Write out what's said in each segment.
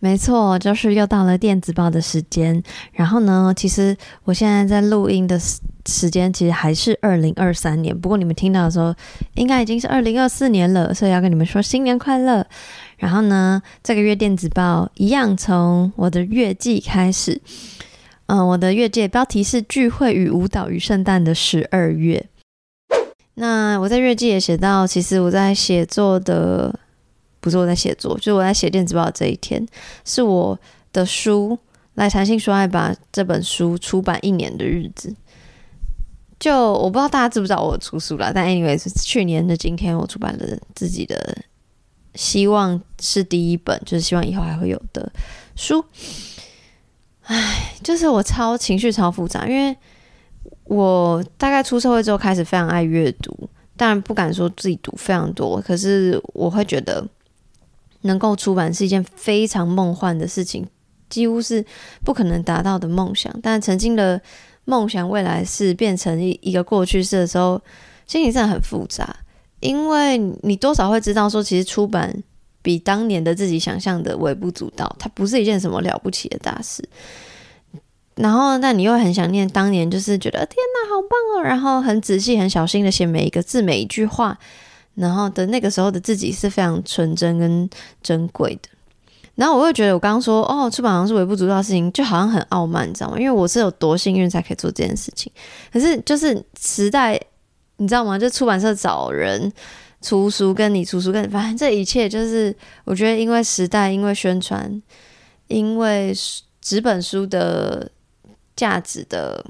没错，就是又到了电子报的时间。然后呢，其实我现在在录音的时间其实还是二零二三年，不过你们听到的时候应该已经是二零二四年了，所以要跟你们说新年快乐。然后呢，这个月电子报一样从我的月记开始。嗯，我的月记标题是“聚会与舞蹈与圣诞的十二月”。那我在月记也写到，其实我在写作的，不是我在写作，就是我在写电子报这一天，是我的书《来谈性说爱吧》这本书出版一年的日子。就我不知道大家知不知道我出书了，但 anyway 是去年的今天，我出版了自己的，希望是第一本，就是希望以后还会有的书。唉，就是我超情绪超复杂，因为我大概出社会之后开始非常爱阅读，当然不敢说自己读非常多，可是我会觉得能够出版是一件非常梦幻的事情，几乎是不可能达到的梦想。但曾经的梦想未来是变成一一个过去式的时候，心情真的很复杂，因为你多少会知道说，其实出版。比当年的自己想象的微不足道，它不是一件什么了不起的大事。然后，那你又很想念当年，就是觉得天哪，好棒哦！然后很仔细、很小心的写每一个字、每一句话，然后的那个时候的自己是非常纯真跟珍贵的。然后我又觉得，我刚刚说哦，出版好像是微不足道的事情，就好像很傲慢，你知道吗？因为我是有多幸运才可以做这件事情。可是，就是时代，你知道吗？就出版社找人。出书跟你出书跟，反正这一切就是我觉得，因为时代，因为宣传，因为纸本书的价值的，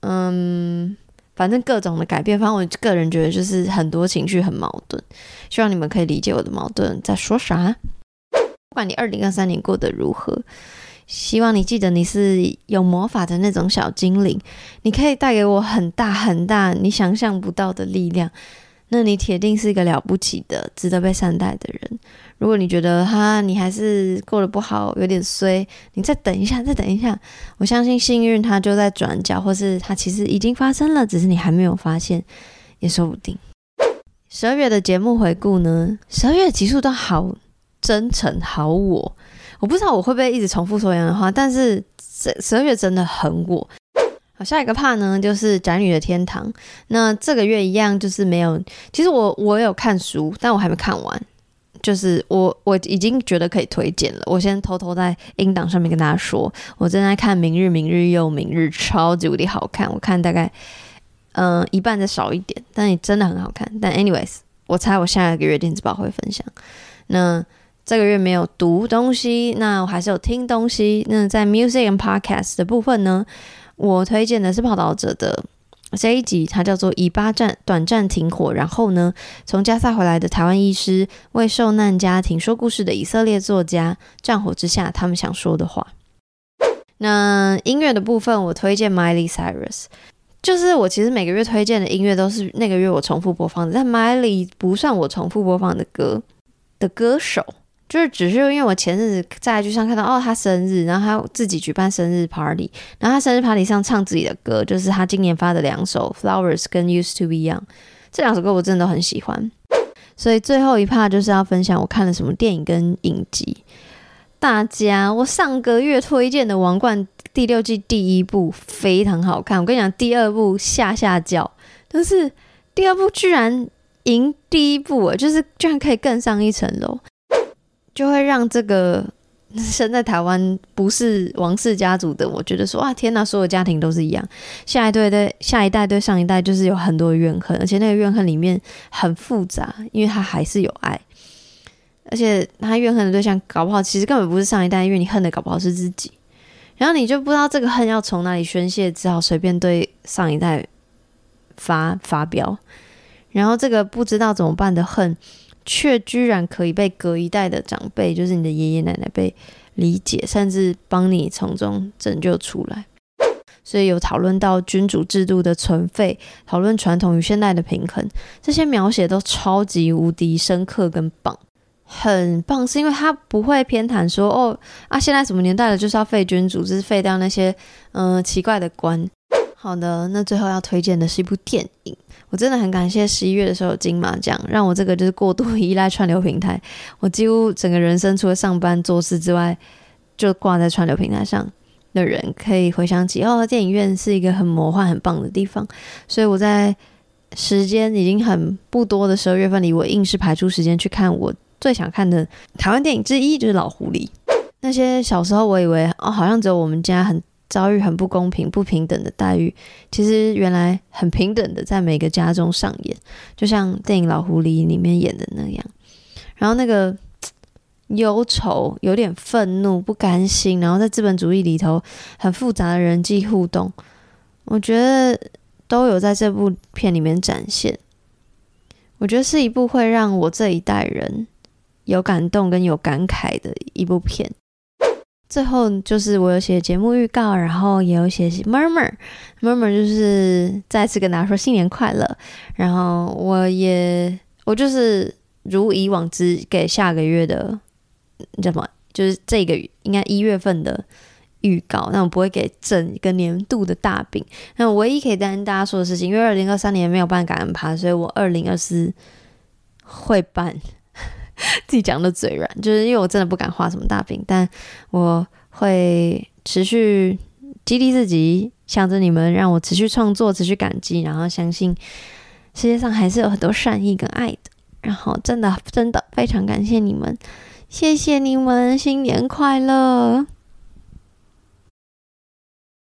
嗯，反正各种的改变。反正我个人觉得，就是很多情绪很矛盾。希望你们可以理解我的矛盾在说啥。不管你二零二三年过得如何，希望你记得你是有魔法的那种小精灵，你可以带给我很大很大你想象不到的力量。那你铁定是一个了不起的、值得被善待的人。如果你觉得哈，你还是过得不好，有点衰，你再等一下，再等一下。我相信幸运它就在转角，或是它其实已经发生了，只是你还没有发现，也说不定。十二月的节目回顾呢？十二月的集数都好真诚，好我。我不知道我会不会一直重复说一样的话，但是十十二月真的很我。好，下一个 part 呢，就是宅女的天堂。那这个月一样，就是没有。其实我我有看书，但我还没看完。就是我我已经觉得可以推荐了。我先偷偷在音档上面跟大家说，我正在看《明日明日又明日》，超级无敌好看。我看大概嗯、一半再少一点，但也真的很好看。但 anyways，我猜我下一个月电子报会分享。那这个月没有读东西，那我还是有听东西。那在 music and podcast 的部分呢？我推荐的是报道者的这一集，它叫做《以巴战短暂停火》，然后呢，从加萨回来的台湾医师为受难家庭说故事的以色列作家，战火之下他们想说的话。那音乐的部分，我推荐 Miley Cyrus，就是我其实每个月推荐的音乐都是那个月我重复播放的，但 Miley 不算我重复播放的歌的歌手。就是只是因为我前阵子在剧上看到哦，他生日，然后他自己举办生日 party，然后他生日 party 上唱自己的歌，就是他今年发的两首 Flowers 跟 Used to be young 这两首歌我真的都很喜欢，所以最后一 part 就是要分享我看了什么电影跟影集。大家，我上个月推荐的《王冠》第六季第一部非常好看，我跟你讲，第二部下下叫，但是第二部居然赢第一部，就是居然可以更上一层楼。就会让这个 生在台湾不是王室家族的，我觉得说哇天哪，所有家庭都是一样，下一代对下一代对上一代就是有很多怨恨，而且那个怨恨里面很复杂，因为他还是有爱，而且他怨恨的对象搞不好其实根本不是上一代，因为你恨的搞不好是自己，然后你就不知道这个恨要从哪里宣泄，只好随便对上一代发发飙。然后这个不知道怎么办的恨，却居然可以被隔一代的长辈，就是你的爷爷奶奶被理解，甚至帮你从中拯救出来。所以有讨论到君主制度的存废，讨论传统与现代的平衡，这些描写都超级无敌深刻跟棒，很棒，是因为他不会偏袒说哦啊，现在什么年代了，就是要废君主，就是废掉那些嗯、奇怪的官。好的，那最后要推荐的是一部电影，我真的很感谢十一月的时候有金马奖，让我这个就是过度依赖串流平台，我几乎整个人生除了上班做事之外，就挂在串流平台上。的人可以回想起哦，电影院是一个很魔幻、很棒的地方。所以我在时间已经很不多的十二月份里，我硬是排出时间去看我最想看的台湾电影之一，就是《老狐狸》。那些小时候我以为哦，好像只有我们家很遭遇很不公平、不平等的待遇，其实原来很平等的在每个家中上演，就像电影《老狐狸》里面演的那样。然后那个。忧愁，有点愤怒，不甘心，然后在资本主义里头很复杂的人际互动，我觉得都有在这部片里面展现。我觉得是一部会让我这一代人有感动跟有感慨的一部片。最后就是我有写节目预告，然后也有写 murmur，murmur 就是再次跟大家说新年快乐。然后我也我就是如以往之给下个月的。你叫什么？就是这个应该一月份的预告，那我不会给整个年度的大饼。那我唯一可以跟大家说的事情，因为二零二三年没有办感恩趴，所以我二零二四会办。自己讲的嘴软，就是因为我真的不敢画什么大饼，但我会持续激励自己，想着你们让我持续创作，持续感激，然后相信世界上还是有很多善意跟爱的。然后真的真的非常感谢你们。谢谢你们，新年快乐！